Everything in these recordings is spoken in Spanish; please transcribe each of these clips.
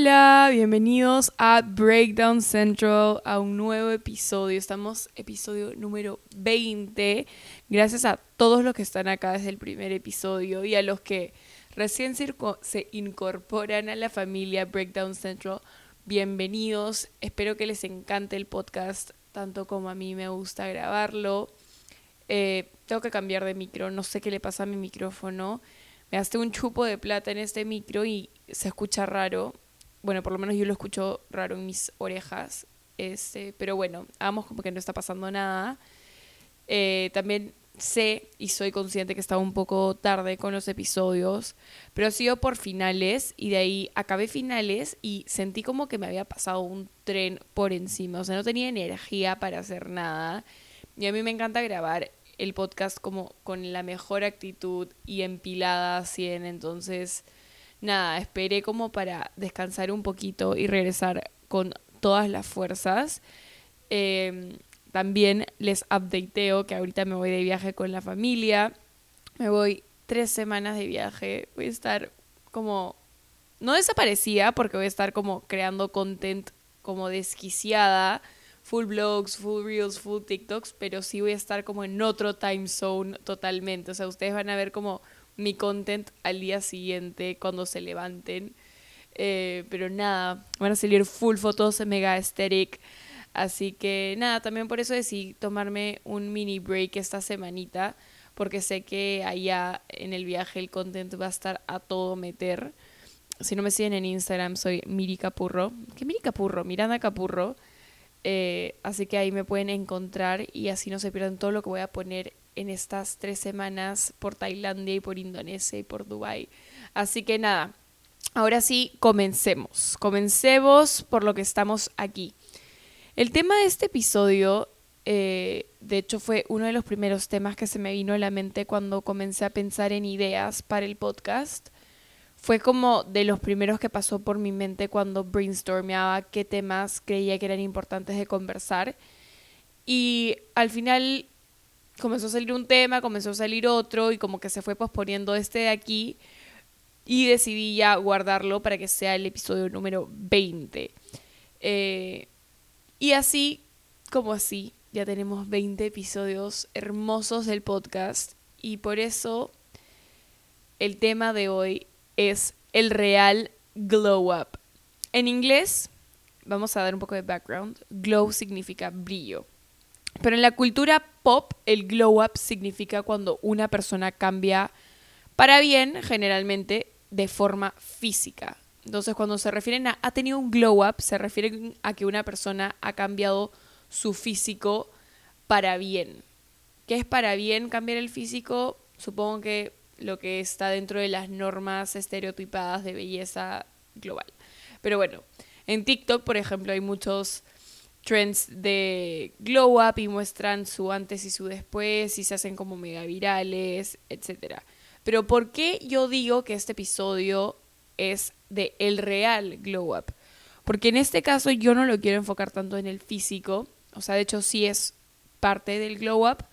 Hola, bienvenidos a Breakdown Central, a un nuevo episodio. Estamos episodio número 20. Gracias a todos los que están acá desde el primer episodio y a los que recién se incorporan a la familia Breakdown Central. Bienvenidos. Espero que les encante el podcast tanto como a mí me gusta grabarlo. Eh, tengo que cambiar de micro, no sé qué le pasa a mi micrófono. Me gasté un chupo de plata en este micro y se escucha raro. Bueno, por lo menos yo lo escucho raro en mis orejas. Este, pero bueno, vamos como que no está pasando nada. Eh, también sé y soy consciente que estaba un poco tarde con los episodios, pero ha sido por finales y de ahí acabé finales y sentí como que me había pasado un tren por encima, o sea, no tenía energía para hacer nada. Y a mí me encanta grabar el podcast como con la mejor actitud y empilada 100, entonces nada, esperé como para descansar un poquito y regresar con todas las fuerzas. Em, también les updateo que ahorita me voy de viaje con la familia. Me voy tres semanas de viaje. Voy a estar como... No desaparecida porque voy a estar como creando content como desquiciada. Full blogs, full reels, full TikToks. Pero sí voy a estar como en otro time zone totalmente. O sea, ustedes van a ver como mi content al día siguiente cuando se levanten. Eh, pero nada, van a salir full fotos mega aesthetic. Así que nada, también por eso decidí tomarme un mini break esta semanita. Porque sé que allá en el viaje el content va a estar a todo meter. Si no me siguen en Instagram, soy Miri Capurro. ¿Qué Miri Capurro? Miranda Capurro. Eh, así que ahí me pueden encontrar y así no se pierdan todo lo que voy a poner en estas tres semanas por Tailandia y por Indonesia y por Dubai. Así que nada, ahora sí, comencemos. Comencemos por lo que estamos aquí. El tema de este episodio, eh, de hecho, fue uno de los primeros temas que se me vino a la mente cuando comencé a pensar en ideas para el podcast. Fue como de los primeros que pasó por mi mente cuando brainstormeaba qué temas creía que eran importantes de conversar. Y al final comenzó a salir un tema, comenzó a salir otro y como que se fue posponiendo este de aquí y decidí ya guardarlo para que sea el episodio número 20. Eh, y así como así, ya tenemos 20 episodios hermosos del podcast y por eso el tema de hoy es el real glow up. En inglés, vamos a dar un poco de background, glow significa brillo. Pero en la cultura pop, el glow up significa cuando una persona cambia para bien, generalmente de forma física. Entonces, cuando se refieren a ha tenido un glow up, se refieren a que una persona ha cambiado su físico para bien. ¿Qué es para bien cambiar el físico? Supongo que lo que está dentro de las normas estereotipadas de belleza global. Pero bueno, en TikTok, por ejemplo, hay muchos trends de glow up y muestran su antes y su después y se hacen como mega virales, etc. Pero ¿por qué yo digo que este episodio es de el real glow up? Porque en este caso yo no lo quiero enfocar tanto en el físico, o sea, de hecho sí es parte del glow up,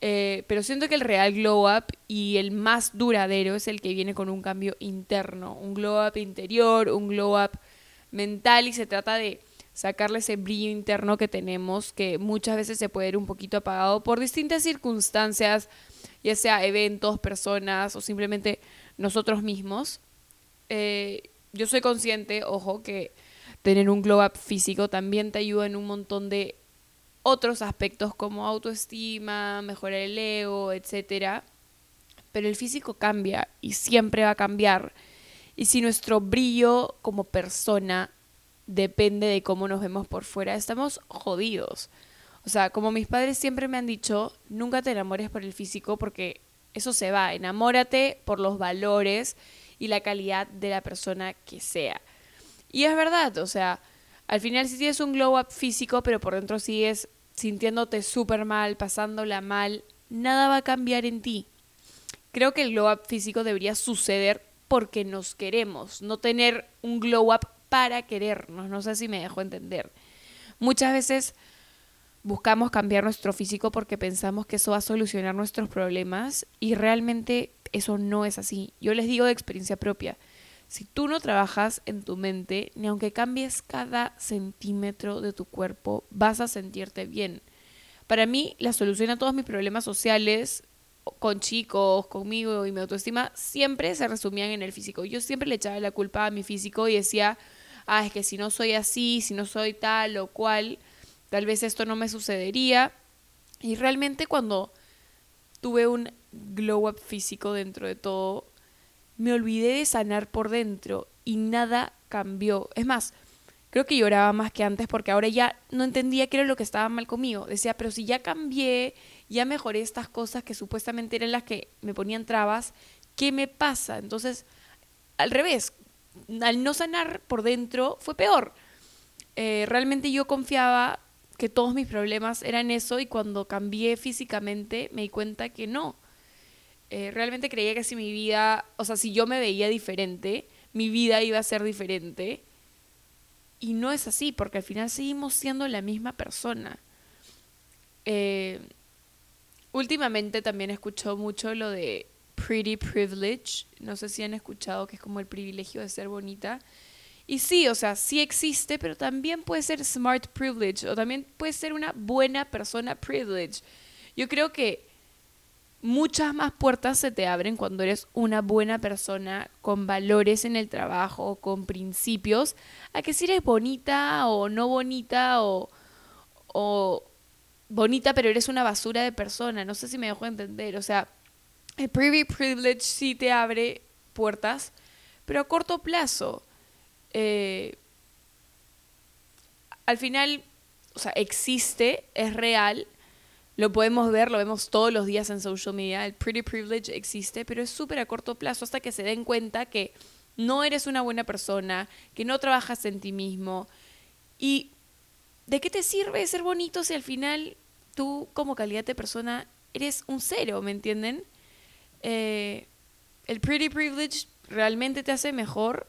eh, pero siento que el real glow up y el más duradero es el que viene con un cambio interno, un glow up interior, un glow up mental y se trata de sacarle ese brillo interno que tenemos, que muchas veces se puede ver un poquito apagado por distintas circunstancias, ya sea eventos, personas o simplemente nosotros mismos. Eh, yo soy consciente, ojo, que tener un glow up físico también te ayuda en un montón de otros aspectos como autoestima, mejorar el ego, etc. Pero el físico cambia y siempre va a cambiar. Y si nuestro brillo como persona depende de cómo nos vemos por fuera, estamos jodidos. O sea, como mis padres siempre me han dicho, nunca te enamores por el físico porque eso se va, enamórate por los valores y la calidad de la persona que sea. Y es verdad, o sea, al final si tienes un glow up físico, pero por dentro sigues sintiéndote súper mal, pasándola mal, nada va a cambiar en ti. Creo que el glow up físico debería suceder porque nos queremos, no tener un glow up para querernos. No sé si me dejo entender. Muchas veces buscamos cambiar nuestro físico porque pensamos que eso va a solucionar nuestros problemas y realmente eso no es así. Yo les digo de experiencia propia. Si tú no trabajas en tu mente, ni aunque cambies cada centímetro de tu cuerpo, vas a sentirte bien. Para mí, la solución a todos mis problemas sociales, con chicos, conmigo y mi autoestima, siempre se resumían en el físico. Yo siempre le echaba la culpa a mi físico y decía, ah, es que si no soy así, si no soy tal o cual, tal vez esto no me sucedería. Y realmente cuando tuve un glow up físico dentro de todo, me olvidé de sanar por dentro y nada cambió. Es más, creo que lloraba más que antes porque ahora ya no entendía qué era lo que estaba mal conmigo. Decía, pero si ya cambié, ya mejoré estas cosas que supuestamente eran las que me ponían trabas, ¿qué me pasa? Entonces, al revés, al no sanar por dentro fue peor. Eh, realmente yo confiaba que todos mis problemas eran eso y cuando cambié físicamente me di cuenta que no. Eh, realmente creía que si mi vida, o sea, si yo me veía diferente, mi vida iba a ser diferente. Y no es así, porque al final seguimos siendo la misma persona. Eh, últimamente también escucho mucho lo de pretty privilege. No sé si han escuchado que es como el privilegio de ser bonita. Y sí, o sea, sí existe, pero también puede ser smart privilege o también puede ser una buena persona privilege. Yo creo que muchas más puertas se te abren cuando eres una buena persona con valores en el trabajo, con principios, a que si eres bonita o no bonita o, o bonita pero eres una basura de persona. No sé si me dejo entender. O sea, el privy privilege sí te abre puertas, pero a corto plazo. Eh, al final, o sea, existe, es real, lo podemos ver, lo vemos todos los días en social media, el pretty privilege existe, pero es súper a corto plazo hasta que se den cuenta que no eres una buena persona, que no trabajas en ti mismo. ¿Y de qué te sirve ser bonito si al final tú como calidad de persona eres un cero, ¿me entienden? Eh, ¿El pretty privilege realmente te hace mejor?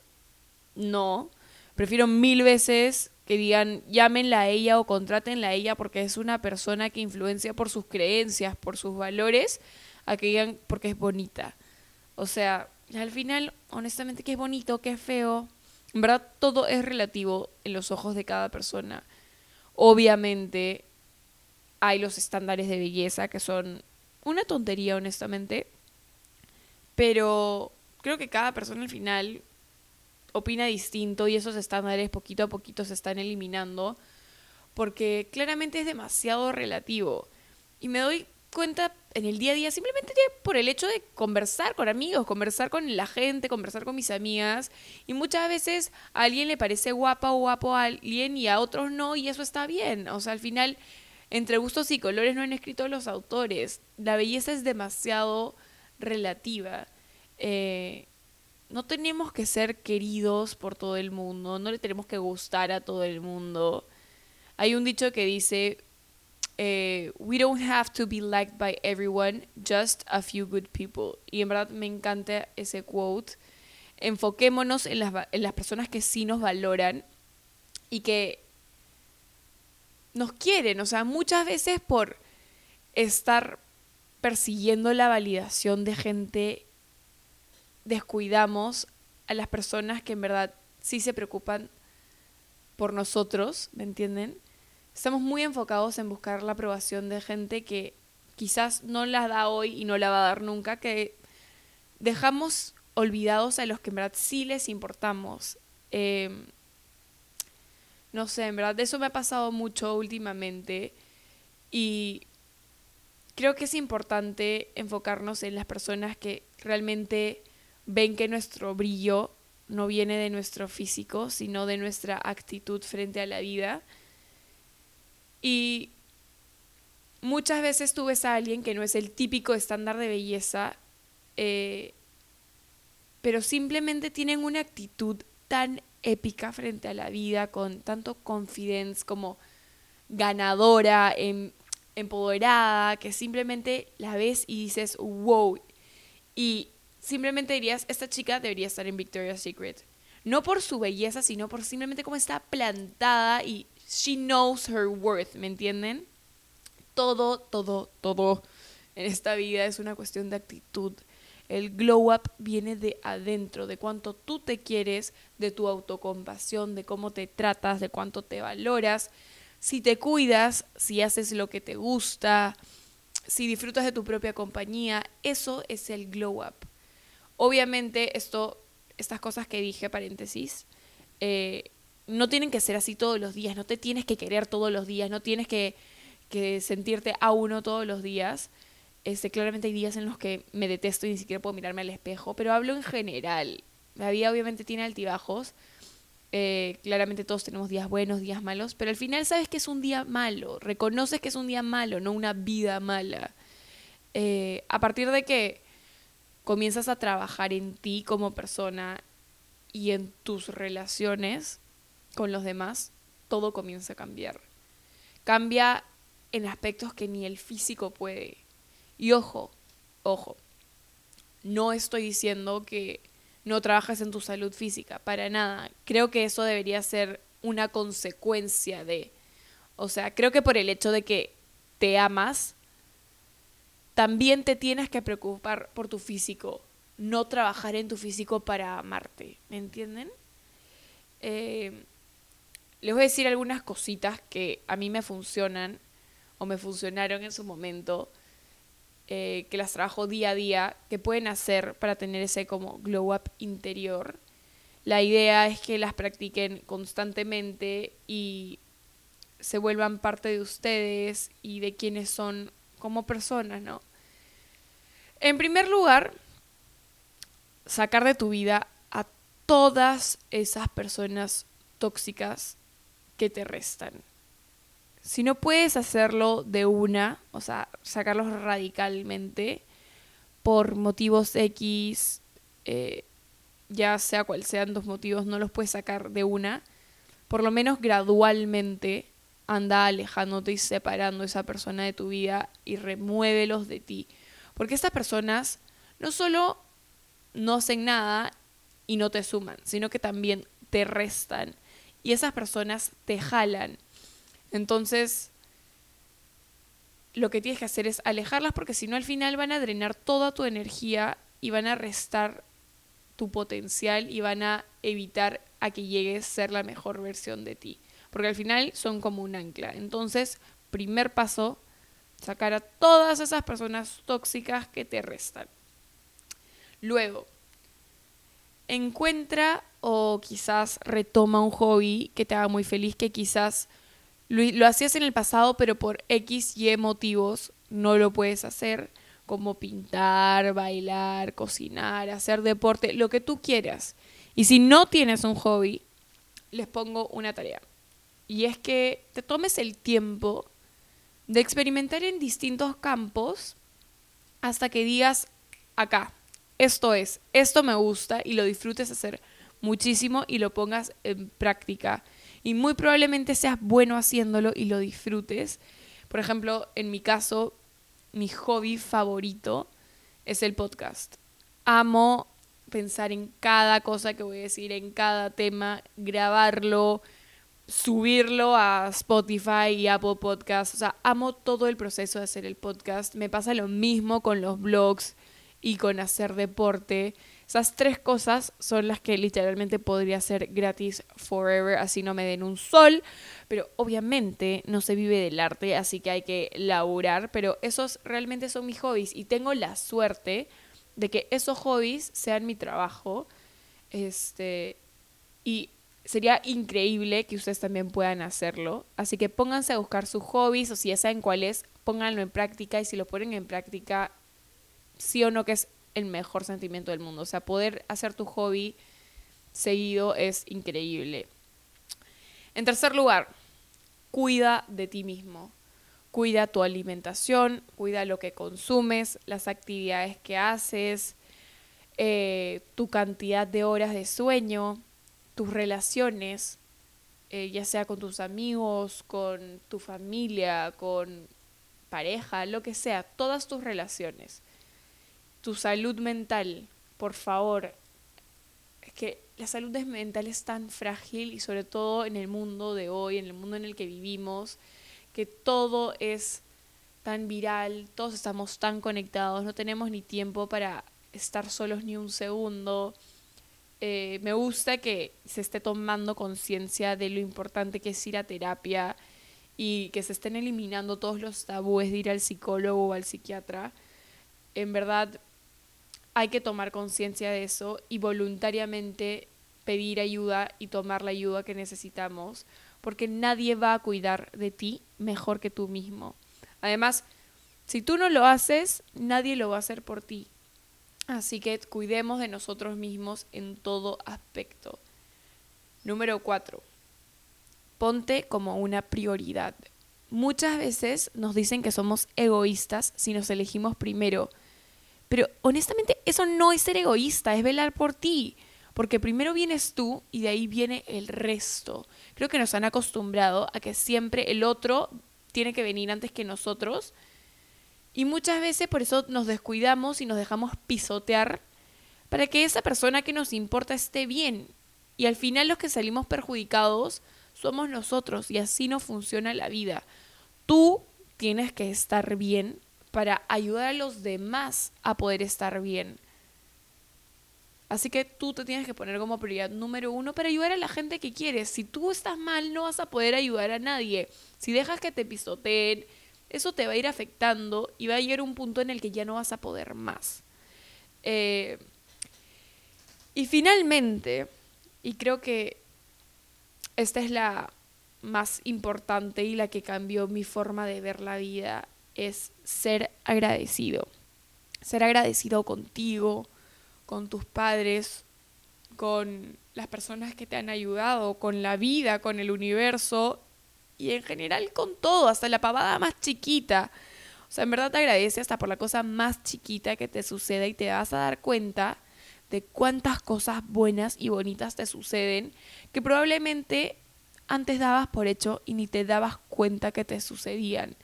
No. Prefiero mil veces que digan llámenla a ella o contrátenla a ella porque es una persona que influencia por sus creencias, por sus valores, a que digan porque es bonita. O sea, al final, honestamente, que es bonito, que es feo. En verdad, todo es relativo en los ojos de cada persona. Obviamente, hay los estándares de belleza que son una tontería, honestamente. Pero creo que cada persona al final opina distinto y esos estándares poquito a poquito se están eliminando porque claramente es demasiado relativo. Y me doy cuenta en el día a día simplemente por el hecho de conversar con amigos, conversar con la gente, conversar con mis amigas. Y muchas veces a alguien le parece guapa o guapo a alguien y a otros no, y eso está bien. O sea, al final, entre gustos y colores no han escrito los autores. La belleza es demasiado relativa. Eh, no tenemos que ser queridos por todo el mundo, no le tenemos que gustar a todo el mundo. Hay un dicho que dice, eh, we don't have to be liked by everyone, just a few good people. Y en verdad me encanta ese quote. Enfoquémonos en las, en las personas que sí nos valoran y que nos quieren. O sea, muchas veces por estar persiguiendo la validación de gente descuidamos a las personas que en verdad sí se preocupan por nosotros, ¿me entienden? Estamos muy enfocados en buscar la aprobación de gente que quizás no la da hoy y no la va a dar nunca, que dejamos olvidados a los que en verdad sí les importamos. Em, no sé, en verdad, eso me ha pasado mucho últimamente y creo que es importante enfocarnos en las personas que realmente ven que nuestro brillo no viene de nuestro físico, sino de nuestra actitud frente a la vida. Y muchas veces tú ves a alguien que no es el típico estándar de belleza, eh, pero simplemente tienen una actitud tan épica frente a la vida, con tanto confidence como ganadora, em, empoderada, que simplemente la ves y dices, wow. Y simplemente dirías, esta chica debería estar en Victoria's Secret. No por su belleza, sino por simplemente cómo está plantada y she knows her worth, ¿me entienden? Todo, todo, todo en esta vida es una cuestión de actitud. El glow up viene de adentro, de cuánto tú te quieres, de tu autocompasión, de cómo te tratas, de cuánto te valoras. Si te cuidas, si haces lo que te gusta, si disfrutas de tu propia compañía, eso es el glow up. Obviamente, esto, estas cosas que dije, paréntesis, eh, no tienen que ser así todos los días, no te tienes que querer todos los días, no tienes que, que sentirte a uno todos los días. Este, claramente hay días en los que me detesto y ni siquiera puedo mirarme al espejo, pero hablo en general. La vida obviamente tiene altibajos. Eh, claramente todos tenemos días buenos, días malos, pero al final sabes que es un día malo, reconoces que es un día malo, no una vida mala. Eh, a partir de que comienzas a trabajar en ti como persona y en tus relaciones con los demás, todo comienza a cambiar. Cambia en aspectos que ni el físico puede. Y ojo, ojo, no estoy diciendo que no trabajes en tu salud física, para nada. Creo que eso debería ser una consecuencia de... O sea, creo que por el hecho de que te amas, también te tienes que preocupar por tu físico, no trabajar en tu físico para amarte, ¿me entienden? Eh, les voy a decir algunas cositas que a mí me funcionan o me funcionaron en su momento eh, que las trabajo día a día, que pueden hacer para tener ese como glow up interior. La idea es que las practiquen constantemente y se vuelvan parte de ustedes y de quienes son como personas, ¿no? En primer lugar, sacar de tu vida a todas esas personas tóxicas que te restan. Si no puedes hacerlo de una, o sea, sacarlos radicalmente por motivos X, eh, ya sea cual sean los motivos, no los puedes sacar de una, por lo menos gradualmente anda alejándote y separando a esa persona de tu vida y remuévelos de ti. Porque estas personas no solo no hacen nada y no te suman, sino que también te restan. Y esas personas te jalan entonces, lo que tienes que hacer es alejarlas porque si no al final van a drenar toda tu energía y van a restar tu potencial y van a evitar a que llegues a ser la mejor versión de ti. Porque al final son como un ancla. Entonces, primer paso, sacar a todas esas personas tóxicas que te restan. Luego, encuentra o quizás retoma un hobby que te haga muy feliz, que quizás lo, hacías en el pasado, pero por X, Y motivos no lo puedes hacer, como pintar, bailar, cocinar, hacer deporte, lo que tú quieras. Y si no tienes un hobby, les pongo una tarea. Y es que te tomes el tiempo de experimentar en distintos campos hasta que digas, acá, esto es, esto me gusta y lo disfrutes hacer muchísimo y lo pongas en práctica y muy probablemente seas bueno haciéndolo y lo disfrutes. Por ejemplo, en mi caso, mi hobby favorito es el podcast. Amo pensar en cada cosa que voy a decir, en cada tema, grabarlo, subirlo a Spotify y Apple Podcasts. O sea, amo todo el proceso de hacer el podcast. Me pasa lo mismo con los blogs y con hacer deporte. Esas tres cosas son las que literalmente podría ser gratis forever, así no me den un sol. Pero obviamente no se vive del arte, así que hay que laburar. Pero esos realmente son mis hobbies y tengo la suerte de que esos hobbies sean mi trabajo. Este, y sería increíble que ustedes también puedan hacerlo. Así que pónganse a buscar sus hobbies o si ya saben cuál es, pónganlo en práctica y si lo ponen en práctica sí o no que es el mejor sentimiento del mundo. O sea, poder hacer tu hobby seguido es increíble. En tercer lugar, cuida de ti mismo. Cuida tu alimentación, cuida lo que consumes, las actividades que haces, eh, tu cantidad de horas de sueño, tus relaciones, eh, ya sea con tus amigos, con tu familia, con pareja, lo que sea, todas tus relaciones tu salud mental, por favor. Es que la salud mental es tan frágil y sobre todo en el mundo de hoy, en el mundo en el que vivimos, que todo es tan viral, todos estamos tan conectados, no tenemos ni tiempo para estar solos ni un segundo. Eh, me gusta que se esté tomando conciencia de lo importante que es ir a terapia y que se estén eliminando todos los tabúes de ir al psicólogo o al psiquiatra. En verdad, hay que tomar conciencia de eso y voluntariamente pedir ayuda y tomar la ayuda que necesitamos, porque nadie va a cuidar de ti mejor que tú mismo. Además, si tú no lo haces, nadie lo va a hacer por ti. Así que cuidemos de nosotros mismos en todo aspecto. Número 4. Ponte como una prioridad. Muchas veces nos dicen que somos egoístas si nos elegimos primero. Pero honestamente eso no es ser egoísta, es velar por ti. Porque primero vienes tú y de ahí viene el resto. Creo que nos han acostumbrado a que siempre el otro tiene que venir antes que nosotros y muchas veces por eso nos descuidamos y nos dejamos pisotear para que esa persona que nos importa esté bien. Y al final los que salimos perjudicados somos nosotros y así no funciona la vida. Tú tienes que estar bien para ayudar a los demás a poder estar bien. Así que tú te tienes que poner como prioridad número uno para ayudar a la gente que quieres. Si tú estás mal, no vas a poder ayudar a nadie. Si dejas que te pisoteen, eso te va a ir afectando y va a llegar un punto en el que ya no vas a poder más. Eh, y finalmente, y creo que esta es la más importante y la que cambió mi forma de ver la vida, es ser agradecido. Ser agradecido contigo, con tus padres, con las personas que te han ayudado, con la vida, con el universo y en general con todo, hasta la pavada más chiquita. O sea, en verdad te agradece hasta por la cosa más chiquita que te suceda y te vas a dar cuenta de cuántas cosas buenas y bonitas te suceden que probablemente antes dabas por hecho y ni te dabas cuenta que te sucedían.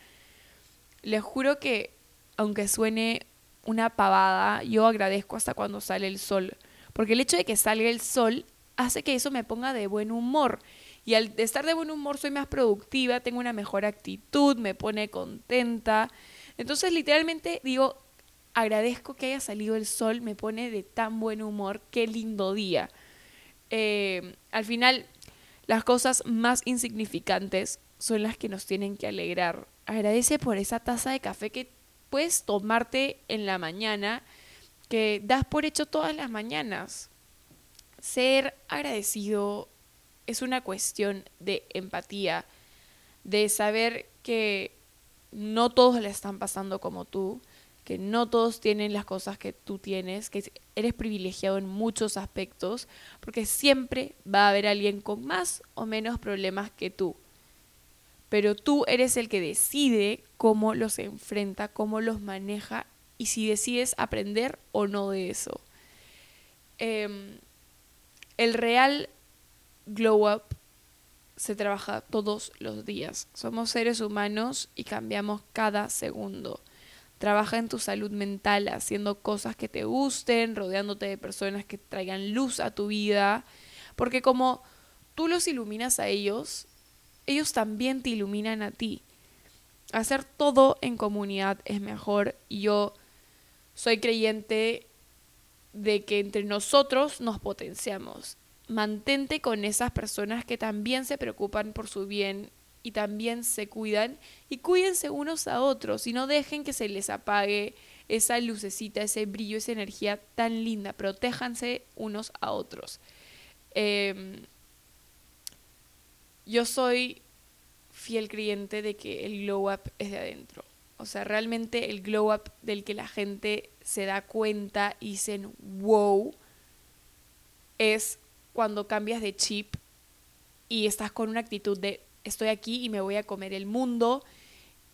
Les juro que, aunque suene una pavada, yo agradezco hasta cuando sale el sol. Porque el hecho de que salga el sol hace que eso me ponga de buen humor. Y al estar de buen humor soy más productiva, tengo una mejor actitud, me pone contenta. Entonces literalmente digo, agradezco que haya salido el sol, me pone de tan buen humor, qué lindo día. Eh, al final, las cosas más insignificantes son las que nos tienen que alegrar. Agradece por esa taza de café que puedes tomarte en la mañana, que das por hecho todas las mañanas. Ser agradecido es una cuestión de empatía, de saber que no todos le están pasando como tú, que no todos tienen las cosas que tú tienes, que eres privilegiado en muchos aspectos, porque siempre va a haber alguien con más o menos problemas que tú. Pero tú eres el que decide cómo los enfrenta, cómo los maneja y si decides aprender o no de eso. Em, el real glow up se trabaja todos los días. Somos seres humanos y cambiamos cada segundo. Trabaja en tu salud mental haciendo cosas que te gusten, rodeándote de personas que traigan luz a tu vida, porque como tú los iluminas a ellos, ellos también te iluminan a ti. Hacer todo en comunidad es mejor yo soy creyente de que entre nosotros nos potenciamos mantente con esas personas que también se preocupan por su bien y también se cuidan y cuídense unos a otros y no dejen que se les apague esa lucecita, ese brillo, esa energía tan linda. Protéjanse unos a otros. Em, yo soy fiel creyente de que el glow up es de adentro. O sea, realmente el glow up del que la gente se da cuenta y dicen, wow, es cuando cambias de chip y estás con una actitud de estoy aquí y me voy a comer el mundo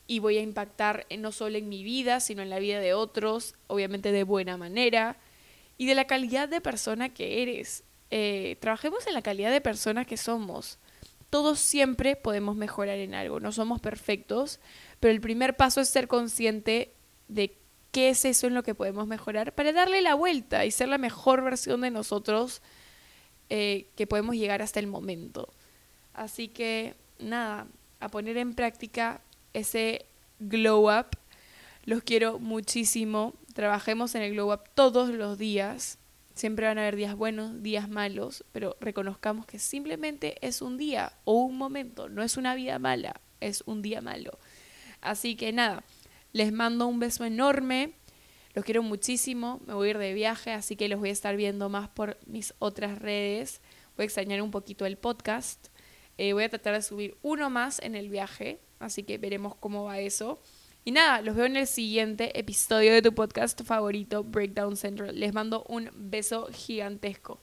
y voy a impactar no solo en mi vida, sino en la vida de otros, obviamente de buena manera, y de la calidad de persona que eres. Eh, trabajemos en la calidad de persona que somos. Todos siempre podemos mejorar en algo, no somos perfectos, pero el primer paso es ser consciente de qué es eso en lo que podemos mejorar para darle la vuelta y ser la mejor versión de nosotros eh, que podemos llegar hasta el momento. Así que nada, a poner en práctica ese glow up. Los quiero muchísimo. trabajemos en el Glow Up todos los días. Siempre van a haber días buenos, días malos, pero reconozcamos que simplemente es un día o un momento, no es una vida mala, es un día malo. Así que nada, les mando un beso enorme. Los quiero muchísimo. Me voy a ir de viaje, así que los voy a estar viendo más por mis otras redes. Voy a extrañar un poquito el podcast. Eh, voy a tratar de subir uno más en el viaje, así que veremos cómo va eso. Y nada, los veo en el siguiente episodio de tu podcast favorito, Breakdown Central. Les mando un beso gigantesco.